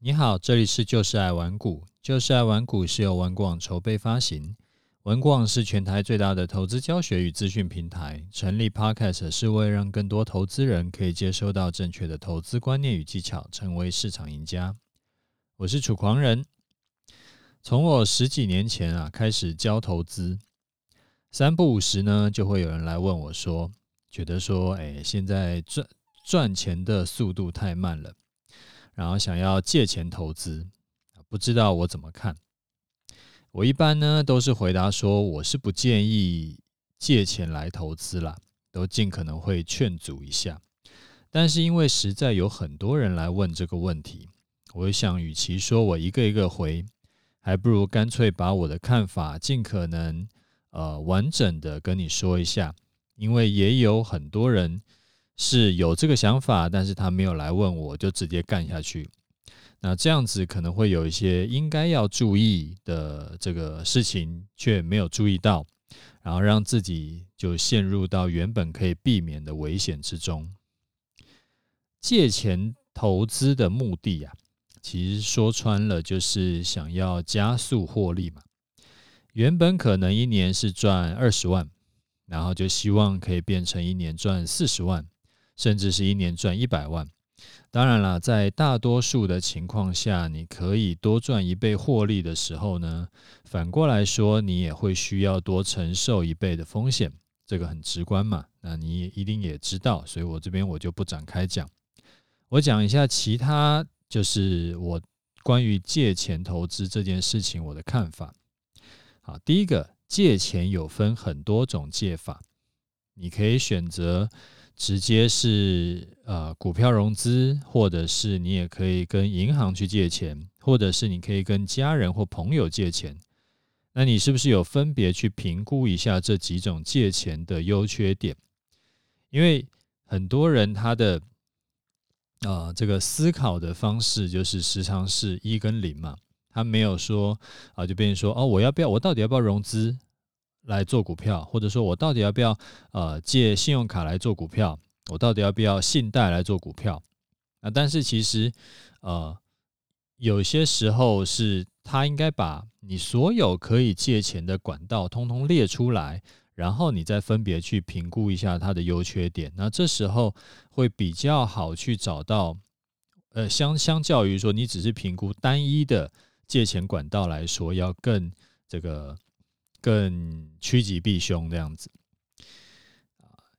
你好，这里是就是爱玩股，就是爱玩股是由玩股网筹备发行。玩股网是全台最大的投资教学与资讯平台，成立 Podcast 是为了让更多投资人可以接收到正确的投资观念与技巧，成为市场赢家。我是楚狂人，从我十几年前啊开始教投资，三不五时呢就会有人来问我说，觉得说，哎，现在赚赚钱的速度太慢了。然后想要借钱投资，不知道我怎么看。我一般呢都是回答说，我是不建议借钱来投资啦，都尽可能会劝阻一下。但是因为实在有很多人来问这个问题，我想与其说我一个一个回，还不如干脆把我的看法尽可能呃完整的跟你说一下，因为也有很多人。是有这个想法，但是他没有来问我，就直接干下去。那这样子可能会有一些应该要注意的这个事情，却没有注意到，然后让自己就陷入到原本可以避免的危险之中。借钱投资的目的啊，其实说穿了就是想要加速获利嘛。原本可能一年是赚二十万，然后就希望可以变成一年赚四十万。甚至是一年赚一百万，当然了，在大多数的情况下，你可以多赚一倍获利的时候呢，反过来说，你也会需要多承受一倍的风险，这个很直观嘛。那你一定也知道，所以我这边我就不展开讲，我讲一下其他，就是我关于借钱投资这件事情我的看法。好，第一个，借钱有分很多种借法，你可以选择。直接是呃股票融资，或者是你也可以跟银行去借钱，或者是你可以跟家人或朋友借钱。那你是不是有分别去评估一下这几种借钱的优缺点？因为很多人他的啊、这个思考的方式就是时常是一跟零嘛，他没有说啊就变成说哦我要不要我到底要不要融资？来做股票，或者说我到底要不要呃借信用卡来做股票？我到底要不要信贷来做股票？啊，但是其实呃有些时候是他应该把你所有可以借钱的管道通通列出来，然后你再分别去评估一下它的优缺点。那这时候会比较好去找到呃相相较于说你只是评估单一的借钱管道来说，要更这个。更趋吉避凶这样子，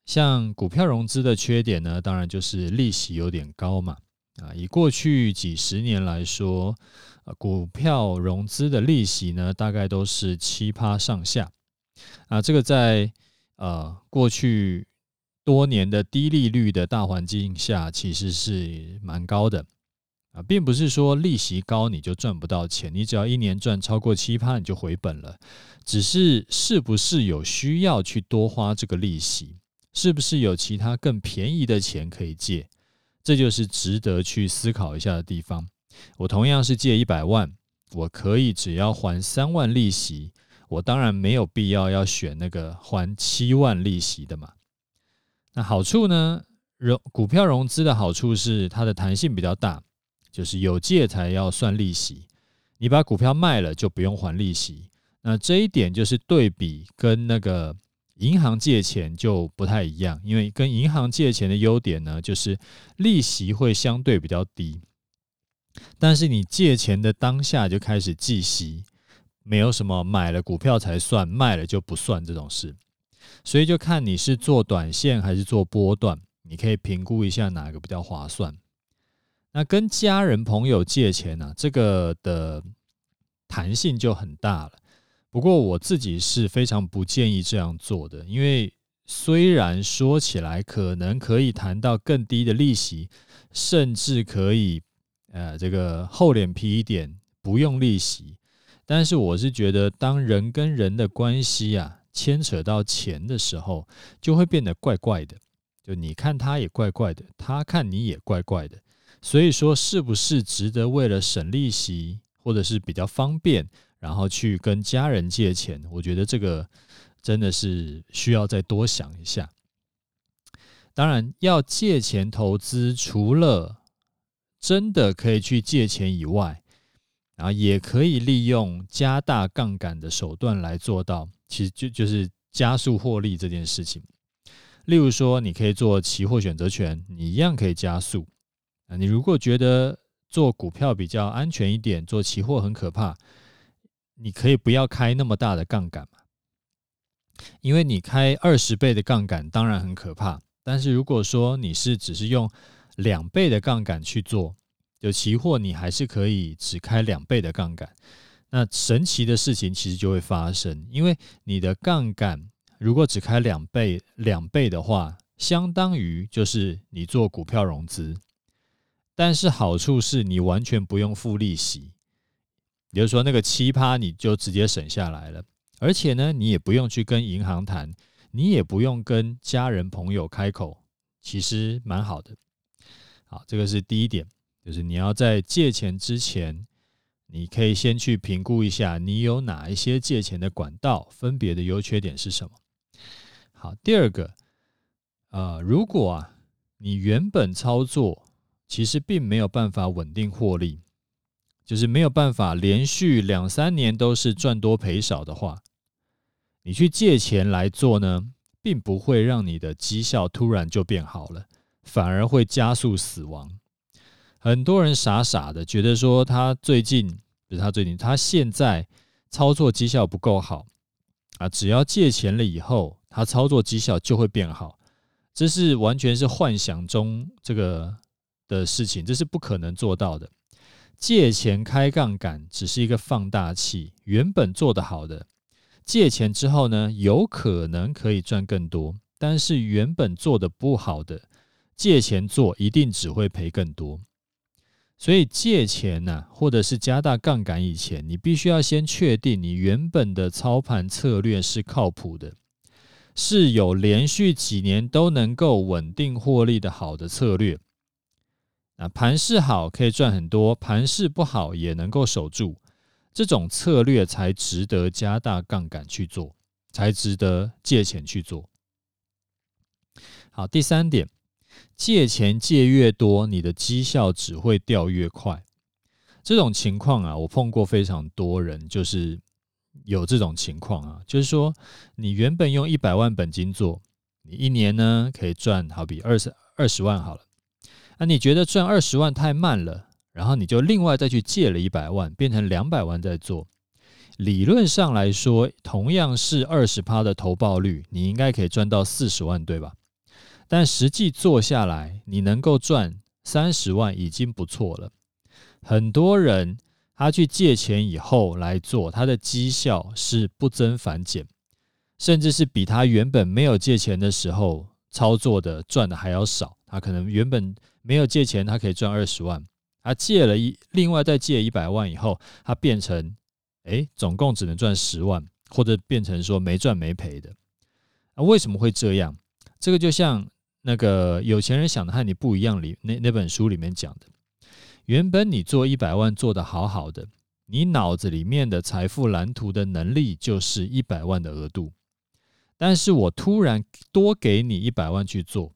像股票融资的缺点呢，当然就是利息有点高嘛。啊，以过去几十年来说，股票融资的利息呢，大概都是七趴上下。啊，这个在呃过去多年的低利率的大环境下，其实是蛮高的。啊，并不是说利息高你就赚不到钱，你只要一年赚超过七趴，你就回本了。只是是不是有需要去多花这个利息？是不是有其他更便宜的钱可以借？这就是值得去思考一下的地方。我同样是借一百万，我可以只要还三万利息，我当然没有必要要选那个还七万利息的嘛。那好处呢？融股票融资的好处是它的弹性比较大。就是有借才要算利息，你把股票卖了就不用还利息。那这一点就是对比跟那个银行借钱就不太一样，因为跟银行借钱的优点呢，就是利息会相对比较低，但是你借钱的当下就开始计息，没有什么买了股票才算，卖了就不算这种事。所以就看你是做短线还是做波段，你可以评估一下哪个比较划算。那跟家人朋友借钱呢、啊，这个的弹性就很大了。不过我自己是非常不建议这样做的，因为虽然说起来可能可以谈到更低的利息，甚至可以呃这个厚脸皮一点不用利息，但是我是觉得当人跟人的关系啊牵扯到钱的时候，就会变得怪怪的。就你看他也怪怪的，他看你也怪怪的。所以说，是不是值得为了省利息，或者是比较方便，然后去跟家人借钱？我觉得这个真的是需要再多想一下。当然，要借钱投资，除了真的可以去借钱以外，然后也可以利用加大杠杆的手段来做到，其实就就是加速获利这件事情。例如说，你可以做期货选择权，你一样可以加速。啊，你如果觉得做股票比较安全一点，做期货很可怕，你可以不要开那么大的杠杆嘛。因为你开二十倍的杠杆当然很可怕，但是如果说你是只是用两倍的杠杆去做，就期货你还是可以只开两倍的杠杆，那神奇的事情其实就会发生，因为你的杠杆如果只开两倍两倍的话，相当于就是你做股票融资，但是好处是你完全不用付利息，也就是说那个七趴你就直接省下来了。而且呢，你也不用去跟银行谈，你也不用跟家人朋友开口，其实蛮好的。好，这个是第一点，就是你要在借钱之前，你可以先去评估一下，你有哪一些借钱的管道，分别的优缺点是什么。好，第二个，呃，如果啊，你原本操作其实并没有办法稳定获利，就是没有办法连续两三年都是赚多赔少的话。你去借钱来做呢，并不会让你的绩效突然就变好了，反而会加速死亡。很多人傻傻的觉得说，他最近不是他最近，他现在操作绩效不够好啊，只要借钱了以后，他操作绩效就会变好，这是完全是幻想中这个的事情，这是不可能做到的。借钱开杠杆只是一个放大器，原本做得好的。借钱之后呢，有可能可以赚更多，但是原本做的不好的，借钱做一定只会赔更多。所以借钱呢，或者是加大杠杆以前，你必须要先确定你原本的操盘策略是靠谱的，是有连续几年都能够稳定获利的好的策略。那盘势好可以赚很多，盘势不好也能够守住。这种策略才值得加大杠杆去做，才值得借钱去做。好，第三点，借钱借越多，你的绩效只会掉越快。这种情况啊，我碰过非常多人，就是有这种情况啊，就是说，你原本用一百万本金做，你一年呢可以赚好比二十二十万好了，那，你觉得赚二十万太慢了。然后你就另外再去借了一百万，变成两百万再做。理论上来说，同样是二十趴的投报率，你应该可以赚到四十万，对吧？但实际做下来，你能够赚三十万已经不错了。很多人他去借钱以后来做，他的绩效是不增反减，甚至是比他原本没有借钱的时候操作的赚的还要少。他可能原本没有借钱，他可以赚二十万。他借了一，另外再借一百万以后，他变成，哎，总共只能赚十万，或者变成说没赚没赔的。啊，为什么会这样？这个就像那个有钱人想的和你不一样里那那本书里面讲的，原本你做一百万做得好好的，你脑子里面的财富蓝图的能力就是一百万的额度，但是我突然多给你一百万去做，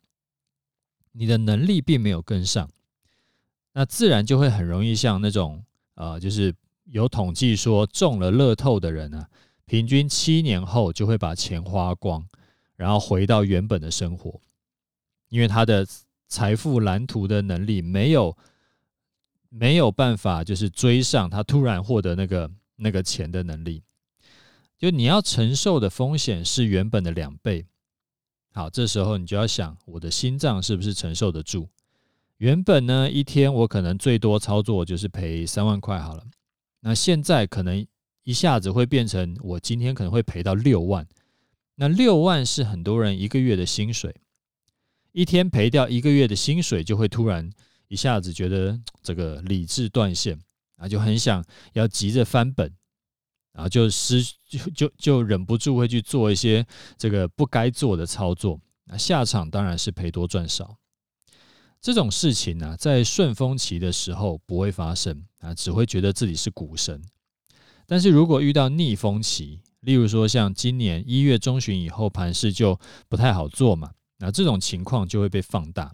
你的能力并没有跟上。那自然就会很容易像那种，呃，就是有统计说中了乐透的人啊，平均七年后就会把钱花光，然后回到原本的生活，因为他的财富蓝图的能力没有没有办法，就是追上他突然获得那个那个钱的能力，就你要承受的风险是原本的两倍。好，这时候你就要想，我的心脏是不是承受得住？原本呢，一天我可能最多操作就是赔三万块好了。那现在可能一下子会变成我今天可能会赔到六万。那六万是很多人一个月的薪水，一天赔掉一个月的薪水，就会突然一下子觉得这个理智断线啊，就很想要急着翻本，然后就失就就就忍不住会去做一些这个不该做的操作。那下场当然是赔多赚少。这种事情呢，在顺风期的时候不会发生啊，只会觉得自己是股神。但是如果遇到逆风期，例如说像今年一月中旬以后盘势就不太好做嘛，那这种情况就会被放大。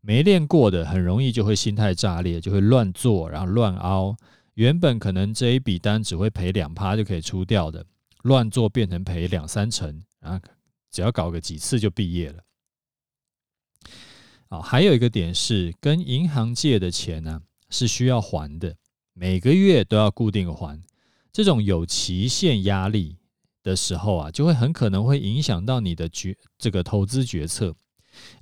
没练过的很容易就会心态炸裂，就会乱做，然后乱凹。原本可能这一笔单只会赔两趴就可以出掉的，乱做变成赔两三成，啊，只要搞个几次就毕业了。啊，还有一个点是，跟银行借的钱呢，是需要还的，每个月都要固定还。这种有期限压力的时候啊，就会很可能会影响到你的决这个投资决策。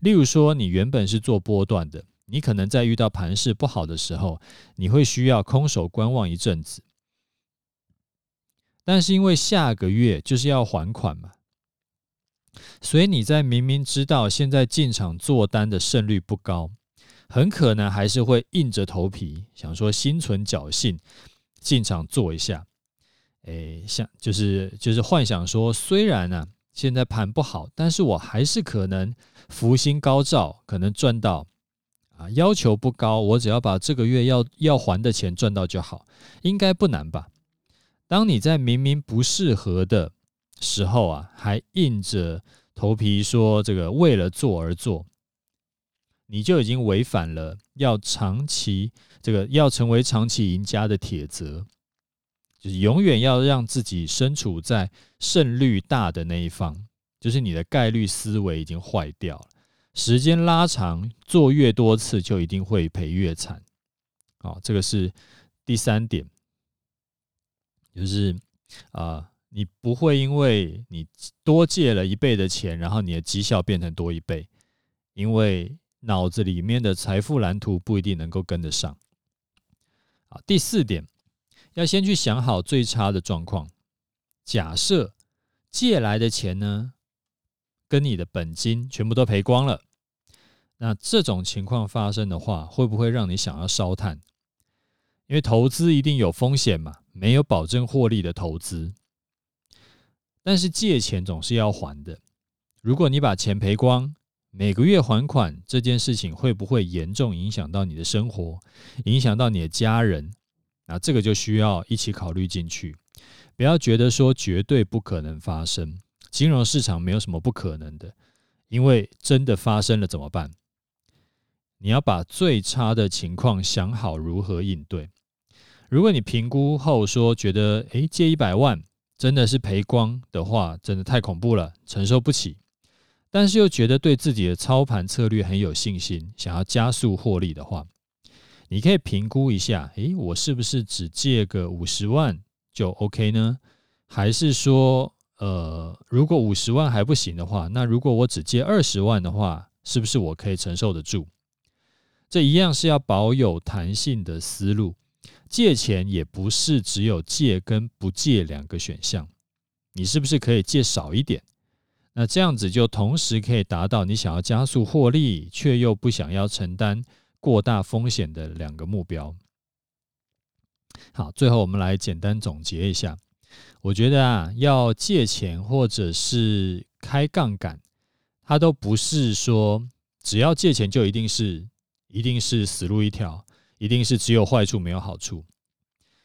例如说，你原本是做波段的，你可能在遇到盘势不好的时候，你会需要空手观望一阵子。但是因为下个月就是要还款嘛。所以你在明明知道现在进场做单的胜率不高，很可能还是会硬着头皮想说心存侥幸进场做一下，诶，想就是就是幻想说，虽然呢、现在盘不好，但是我还是可能福星高照，可能赚到啊，要求不高，我只要把这个月要要还的钱赚到就好，应该不难吧？当你在明明不适合的时候啊，还硬着头皮说这个为了做而做，你就已经违反了要长期这个要成为长期赢家的铁则，就是永远要让自己身处在胜率大的那一方，就是你的概率思维已经坏掉了。时间拉长，做越多次就一定会赔越惨。好，这个是第三点，就是啊。你不会因为你多借了一倍的钱，然后你的绩效变成多一倍，因为脑子里面的财富蓝图不一定能够跟得上。好，第四点，要先去想好最差的状况。假设借来的钱呢，跟你的本金全部都赔光了，那这种情况发生的话，会不会让你想要烧炭？因为投资一定有风险嘛，没有保证获利的投资。但是借钱总是要还的，如果你把钱赔光，每个月还款这件事情会不会严重影响到你的生活，影响到你的家人？那这个就需要一起考虑进去，不要觉得说绝对不可能发生。金融市场没有什么不可能的，因为真的发生了怎么办？你要把最差的情况想好如何应对。如果你评估后说觉得，诶，借一百万。真的是赔光的话，真的太恐怖了，承受不起。但是又觉得对自己的操盘策略很有信心，想要加速获利的话，你可以评估一下，诶，我是不是只借个五十万就 OK 呢？还是说，呃，如果五十万还不行的话，那如果我只借二十万的话，是不是我可以承受得住？这一样是要保有弹性的思路。借钱也不是只有借跟不借两个选项，你是不是可以借少一点？那这样子就同时可以达到你想要加速获利，却又不想要承担过大风险的两个目标。好，最后我们来简单总结一下。我觉得啊，要借钱或者是开杠杆，它都不是说只要借钱就一定是一定是死路一条。一定是只有坏处没有好处。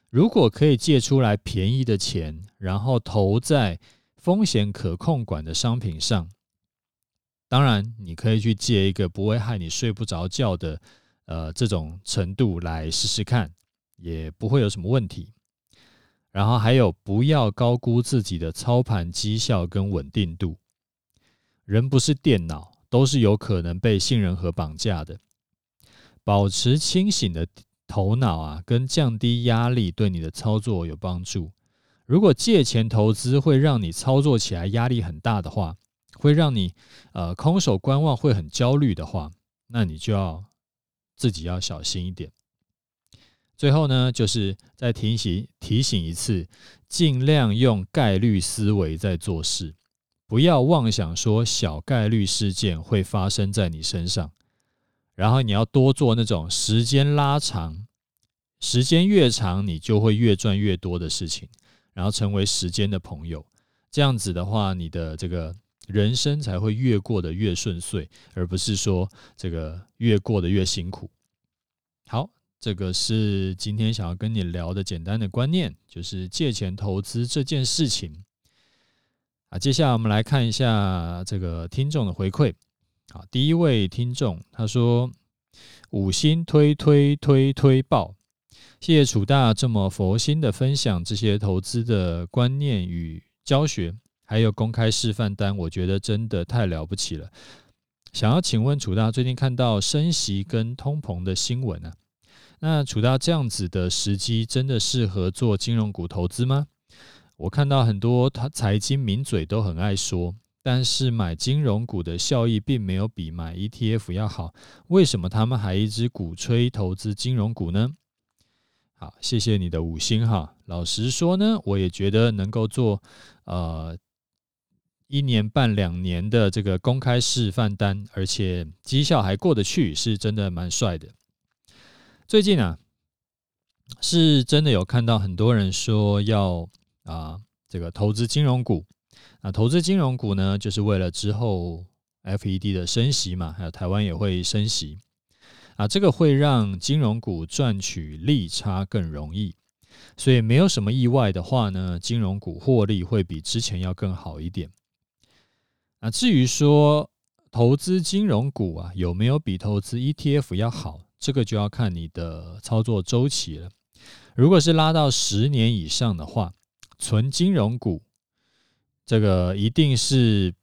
如果可以借出来便宜的钱，然后投在风险可控管的商品上，当然你可以去借一个不会害你睡不着觉的，呃，这种程度来试试看，也不会有什么问题。然后还有，不要高估自己的操盘绩效跟稳定度。人不是电脑，都是有可能被信任和绑架的。保持清醒的头脑啊，跟降低压力对你的操作有帮助。如果借钱投资会让你操作起来压力很大的话，会让你呃空手观望会很焦虑的话，那你就要自己要小心一点。最后呢，就是再提醒提醒一次，尽量用概率思维在做事，不要妄想说小概率事件会发生在你身上。然后你要多做那种时间拉长，时间越长，你就会越赚越多的事情，然后成为时间的朋友。这样子的话，你的这个人生才会越过得越顺遂，而不是说这个越过得越辛苦。好，这个是今天想要跟你聊的简单的观念，就是借钱投资这件事情。啊，接下来我们来看一下这个听众的回馈。好，第一位听众他说：“五星推推推推爆！谢谢楚大这么佛心的分享这些投资的观念与教学，还有公开示范单，我觉得真的太了不起了。想要请问楚大，最近看到升息跟通膨的新闻啊，那处到这样子的时机真的适合做金融股投资吗？我看到很多他财经名嘴都很爱说，但是买金融股的效益并没有比买 ETF 要好，为什么他们还一直鼓吹投资金融股呢？好，谢谢你的五星哈。老实说呢，我也觉得能够做呃一年半两年的这个公开示范单，而且绩效还过得去，是真的蛮帅的。最近啊，是真的有看到很多人说要啊这个投资金融股。啊投资金融股呢，就是为了之后 FED 的升息嘛，还有台湾也会升息。啊，这个会让金融股赚取利差更容易，所以没有什么意外的话呢，金融股获利会比之前要更好一点。啊，至于说投资金融股啊，有没有比投资 ETF 要好，这个就要看你的操作周期了。如果是拉到十年以上的话，纯金融股这个一定是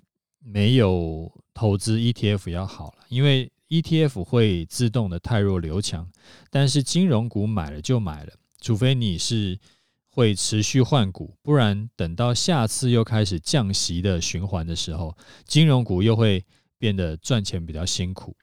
没有投资 ETF 要好了，因为。ETF 会自动的汰弱留强，但是金融股买了就买了，除非你是会持续换股，不然等到下次又开始降息的循环的时候，金融股又会变得赚钱比较辛苦。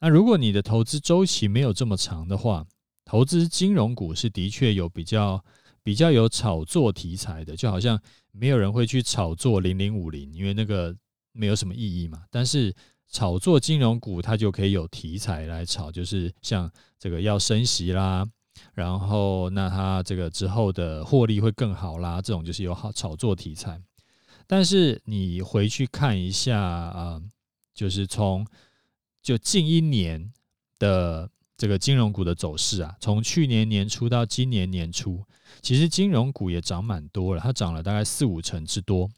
那如果你的投资周期没有这么长的话，投资金融股是的确有比较比较有炒作题材的，就好像没有人会去炒作零零五零，因为那个没有什么意义嘛，但是。炒作金融股，它就可以有题材来炒，就是像这个要升息啦，然后那它这个之后的获利会更好啦，这种就是有好炒作题材。但是你回去看一下啊，就是从就近一年的这个金融股的走势啊，从去年年初到今年年初，其实金融股也涨蛮多了，它涨了大概四五成之多。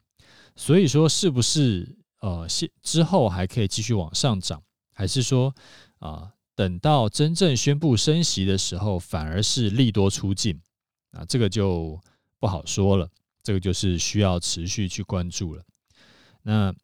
所以说，是不是？呃，现之后还可以继续往上涨，还是说啊、等到真正宣布升息的时候，反而是利多出尽啊？这个就不好说了，这个就是需要持续去关注了。那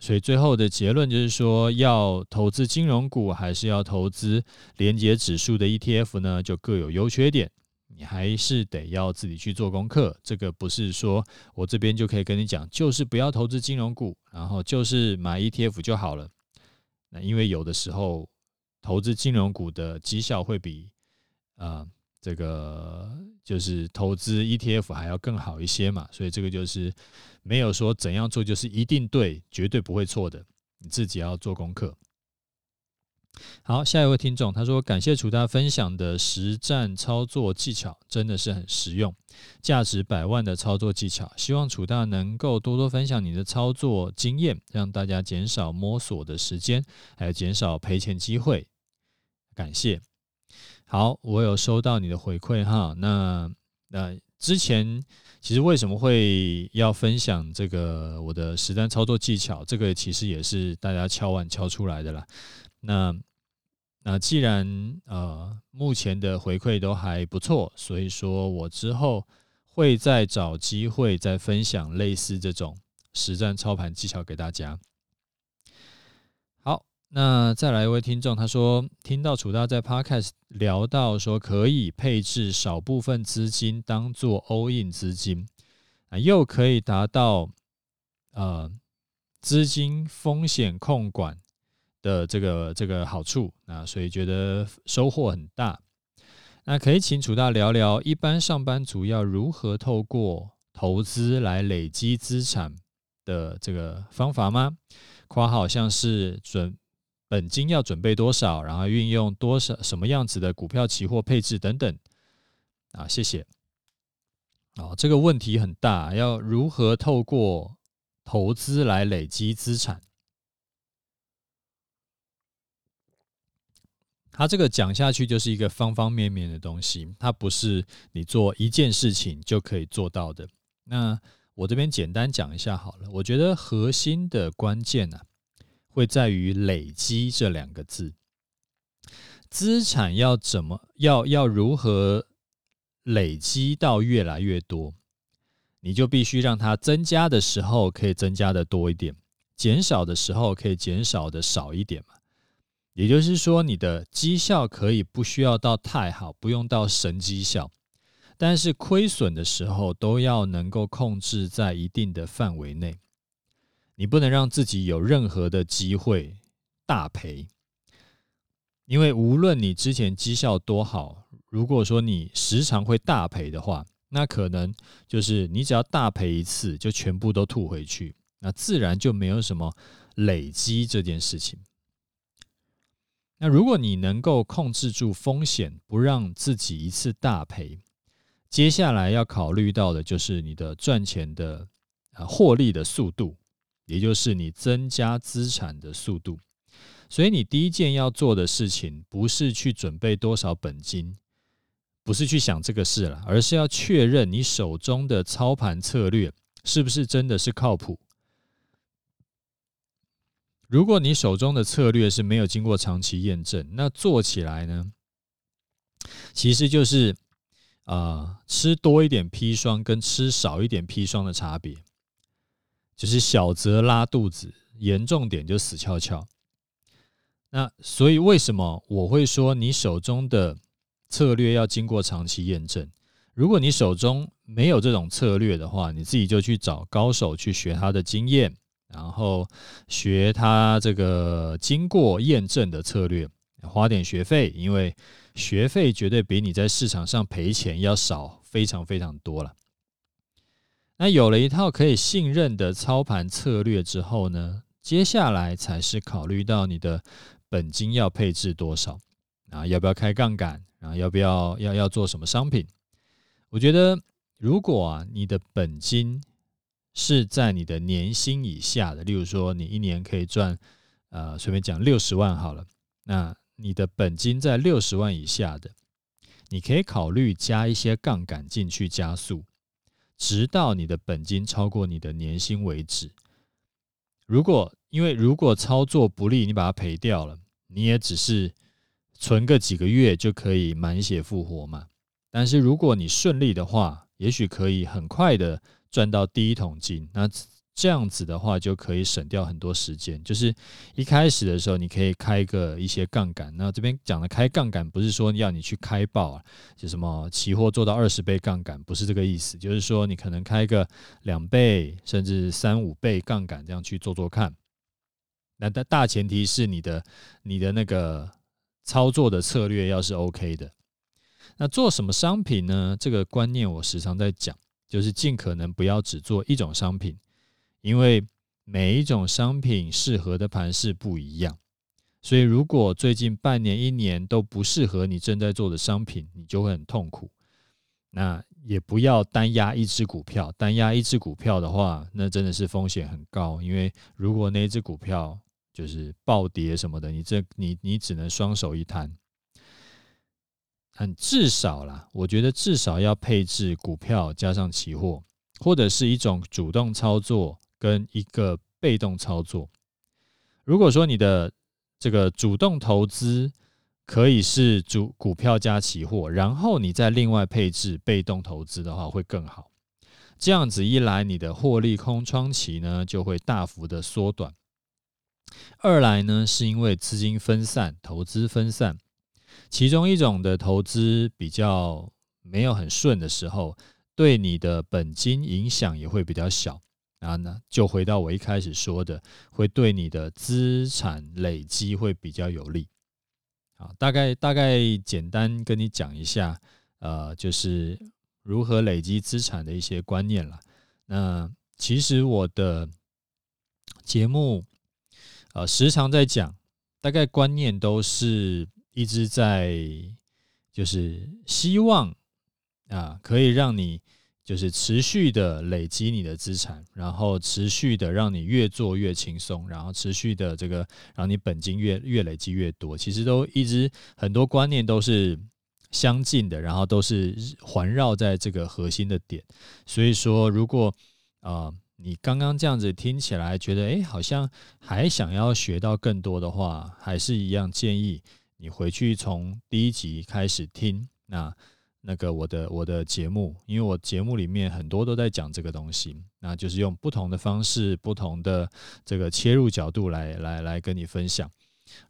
所以最后的结论就是说，要投资金融股还是要投资连结指数的 ETF 呢？就各有优缺点。你还是得要自己去做功课，这个不是说我这边就可以跟你讲，就是不要投资金融股，然后就是买 ETF 就好了。那因为有的时候投资金融股的绩效会比啊、呃、这个就是投资 ETF 还要更好一些嘛，所以这个就是没有说怎样做就是一定对，绝对不会错的，你自己要做功课。好，下一位听众他说：“感谢楚大分享的实战操作技巧，真的是很实用，价值百万的操作技巧。希望楚大能够多多分享你的操作经验，让大家减少摸索的时间，还有减少赔钱机会。感谢。好，我有收到你的回馈哈。那那之前其实为什么会要分享这个我的实战操作技巧？这个其实也是大家敲碗敲出来的啦。那那既然呃目前的回馈都还不错，所以说我之后会再找机会再分享类似这种实战操盘技巧给大家。那再来一位听众，他说听到楚大在 Podcast 聊到说可以配置少部分资金当做 all in 资金啊，又可以达到呃资金风险控管。的这个这个好处啊，所以觉得收获很大。那可以请楚大聊聊，一般上班族要如何透过投资来累积资产的这个方法吗？括号像是准本金要准备多少，然后运用多少什么样子的股票、期货配置等等。啊，谢谢。哦，这个问题很大，要如何透过投资来累积资产？它这个讲下去就是一个方方面面的东西，它不是你做一件事情就可以做到的。那我这边简单讲一下好了。我觉得核心的关键呢，会在于“累积”这两个字。资产要怎么要要如何累积到越来越多，你就必须让它增加的时候可以增加的多一点，减少的时候可以减少的少一点嘛。也就是说，你的绩效可以不需要到太好，不用到神绩效，但是亏损的时候都要能够控制在一定的范围内。你不能让自己有任何的机会大赔，因为无论你之前绩效多好，如果说你时常会大赔的话，那可能就是你只要大赔一次，就全部都吐回去，那自然就没有什么累积这件事情。那如果你能够控制住风险，不让自己一次大赔，接下来要考虑到的就是你的赚钱的啊获利的速度。也就是你增加资产的速度，所以你第一件要做的事情不是去准备多少本金，不是去想这个事了，而是要确认你手中的操盘策略是不是真的是靠谱。如果你手中的策略是没有经过长期验证，那做起来呢，其实就是啊、吃多一点砒霜跟吃少一点砒霜的差别。就是小则拉肚子，严重点就死翘翘。那所以为什么我会说你手中的策略要经过长期验证？如果你手中没有这种策略的话，你自己就去找高手去学他的经验，然后学他这个经过验证的策略，花点学费，因为学费绝对比你在市场上赔钱要少非常非常多了。那有了一套可以信任的操盘策略之后呢，接下来才是考虑到你的本金要配置多少啊，要不要开杠杆啊，要不要要要做什么商品？我觉得，如果啊你的本金是在你的年薪以下的，例如说你一年可以赚呃随便讲六十万好了，那你的本金在六十万以下的，你可以考虑加一些杠杆进去加速。直到你的本金超过你的年薪为止。如果因为如果操作不利，你把它赔掉了，你也只是存个几个月就可以满血复活嘛。但是如果你顺利的话，也许可以很快的赚到第一桶金。那这样子的话，就可以省掉很多时间。就是一开始的时候，你可以开个一些杠杆。那这边讲的开杠杆，不是说要你去开爆啊，就什么期货做到二十倍杠杆，不是这个意思。就是说，你可能开个两倍，甚至三五倍杠杆，这样去做做看。那大大前提是你的你的那个操作的策略要是 OK 的。那做什么商品呢？这个观念我时常在讲，就是尽可能不要只做一种商品。因为每一种商品适合的盘势不一样，所以如果最近半年、一年都不适合你正在做的商品，你就会很痛苦。那也不要单压一只股票，单压一只股票的话，那真的是风险很高。因为如果那只股票就是暴跌什么的，你这你你只能双手一摊。很至少啦，我觉得至少要配置股票加上期货，或者是一种主动操作。跟一个被动操作，如果说你的这个主动投资可以是主股票加期货，然后你再另外配置被动投资的话，会更好。这样子一来，你的获利空窗期呢就会大幅的缩短。二来呢，是因为资金分散，投资分散，其中一种的投资比较没有很顺的时候，对你的本金影响也会比较小。然后呢，就回到我一开始说的，会对你的资产累积会比较有利。好，大概大概简单跟你讲一下，呃，就是如何累积资产的一些观念了。那其实我的节目，呃，时常在讲，大概观念都是一直在，就是希望啊，可以让你。就是持续的累积你的资产，然后持续的让你越做越轻松，然后持续的这个让你本金越越累积越多。其实都一直很多观念都是相近的，然后都是环绕在这个核心的点。所以说，如果啊你刚刚这样子听起来觉得诶好像还想要学到更多的话，还是一样建议你回去从第一集开始听，那那个我的我的节目，因为我节目里面很多都在讲这个东西，那就是用不同的方式、不同的这个切入角度来来来跟你分享。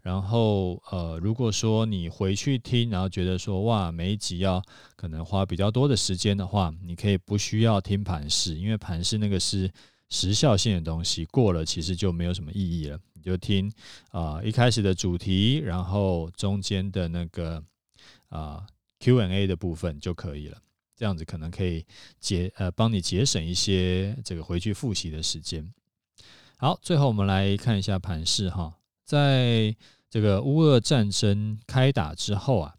然后呃，如果说你回去听，然后觉得说哇，每一集要可能花比较多的时间的话，你可以不需要听盘式，因为盘式那个是时效性的东西，过了其实就没有什么意义了。你就听啊、一开始的主题，然后中间的那个啊、Q&A 的部分就可以了。这样子可能可以节呃帮你节省一些这个回去复习的时间。好，最后我们来看一下盘势哈。在这个乌俄战争开打之后啊，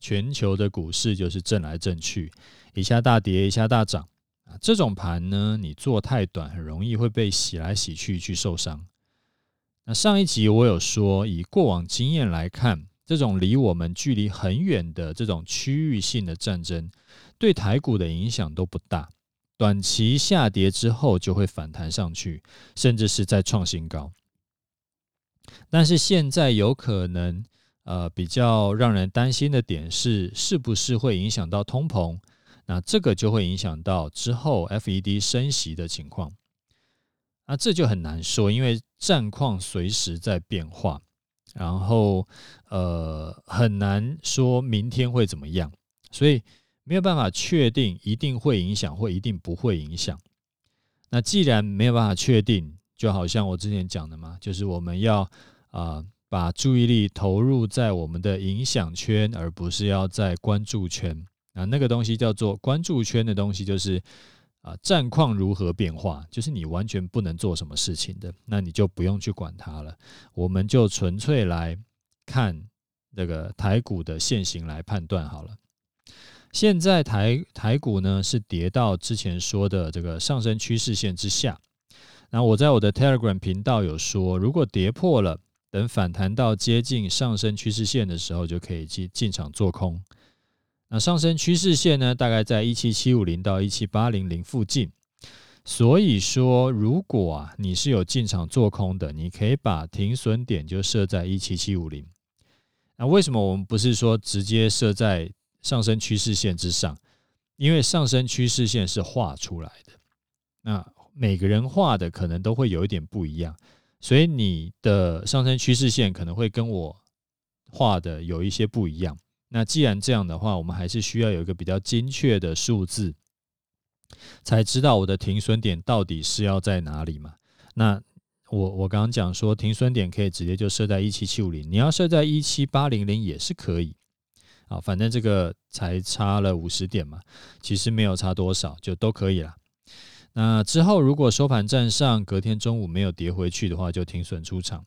全球的股市就是震来震去，一下大跌，一下大涨啊。这种盘呢，你做太短，很容易会被洗来洗去，去受伤。那上一集我有说，以过往经验来看，这种离我们距离很远的这种区域性的战争，对台股的影响都不大，短期下跌之后就会反弹上去，甚至是再创新高。但是现在有可能，呃，比较让人担心的点是，是不是会影响到通膨？那这个就会影响到之后 FED 升息的情况。那这就很难说，因为战况随时在变化，然后呃，很难说明天会怎么样，所以没有办法确定一定会影响或一定不会影响。那既然没有办法确定，就好像我之前讲的嘛，就是我们要啊、把注意力投入在我们的影响圈，而不是要在关注圈。那那个东西叫做关注圈的东西，就是啊、战况如何变化，就是你完全不能做什么事情的，那你就不用去管它了。我们就纯粹来看这个台股的现形来判断好了。现在台台股呢是跌到之前说的这个上升趋势线之下。那我在我的 Telegram 频道有说，如果跌破了，等反弹到接近上升趋势线的时候，就可以进进场做空。那上升趋势线呢，大概在一七七五零到一七八零零附近。所以说，如果啊你是有进场做空的，你可以把停损点就设在一七七五零。那为什么我们不是说直接设在上升趋势线之上？因为上升趋势线是画出来的。那每个人画的可能都会有一点不一样，所以你的上升趋势线可能会跟我画的有一些不一样。那既然这样的话，我们还是需要有一个比较精确的数字，才知道我的停损点到底是要在哪里嘛。那我我刚刚讲说停损点可以直接就设在一七七五零，你要设在一七八零零也是可以。啊，反正这个才差了五十点嘛，其实没有差多少，就都可以了。那之后，如果收盘站上，隔天中午没有跌回去的话，就停损出场。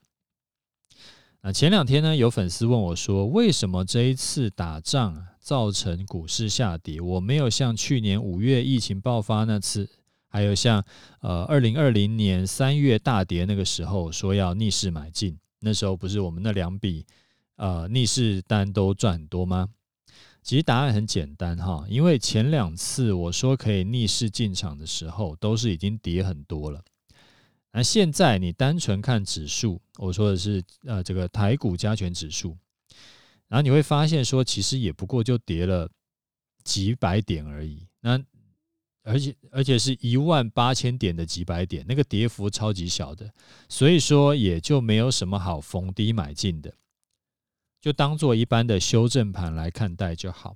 那前两天呢，有粉丝问我说，为什么这一次打仗造成股市下跌？我没有像去年五月疫情爆发那次，还有像呃二零二零年三月大跌那个时候说要逆势买进，那时候不是我们那两笔呃逆势单都赚很多吗？其实答案很简单哈，因为前两次我说可以逆势进场的时候，都是已经跌很多了。那现在你单纯看指数，我说的是呃这个台股加权指数，然后你会发现说，其实也不过就跌了几百点而已。那而且而且是一万八千点的几百点，那个跌幅超级小的，所以说也就没有什么好逢低买进的。就当做一般的修正盘来看待就好。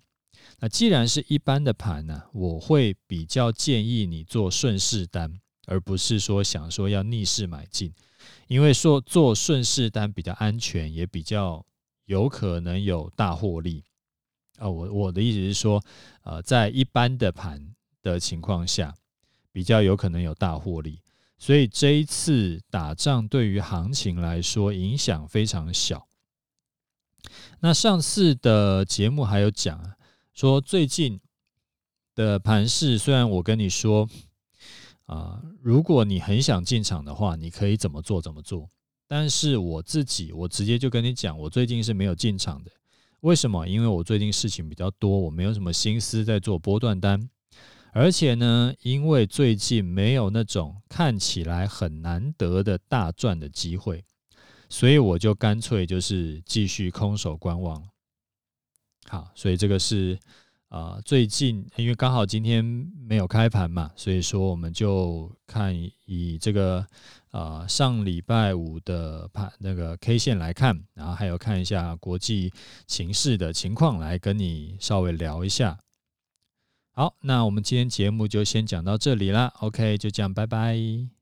那既然是一般的盘呢，我会比较建议你做顺势单，而不是说想说要逆势买进，因为说做顺势单比较安全，也比较有可能有大获利。啊，我我的意思是说，呃，在一般的盘的情况下，比较有可能有大获利。所以这一次打仗对于行情来说影响非常小。那上次的节目还有讲，说最近的盘势，虽然我跟你说啊，如果你很想进场的话，你可以怎么做怎么做。但是我自己，我直接就跟你讲，我最近是没有进场的。为什么？因为我最近事情比较多，我没有什么心思在做波段单，而且呢，因为最近没有那种看起来很难得的大赚的机会。所以我就干脆就是继续空手观望。好，所以这个是啊、最近因为刚好今天没有开盘嘛，所以说我们就看以这个啊、上礼拜五的盘那个 K 线来看，然后还有看一下国际情势的情况，来跟你稍微聊一下。好，那我们今天节目就先讲到这里啦。OK，就这样，拜拜。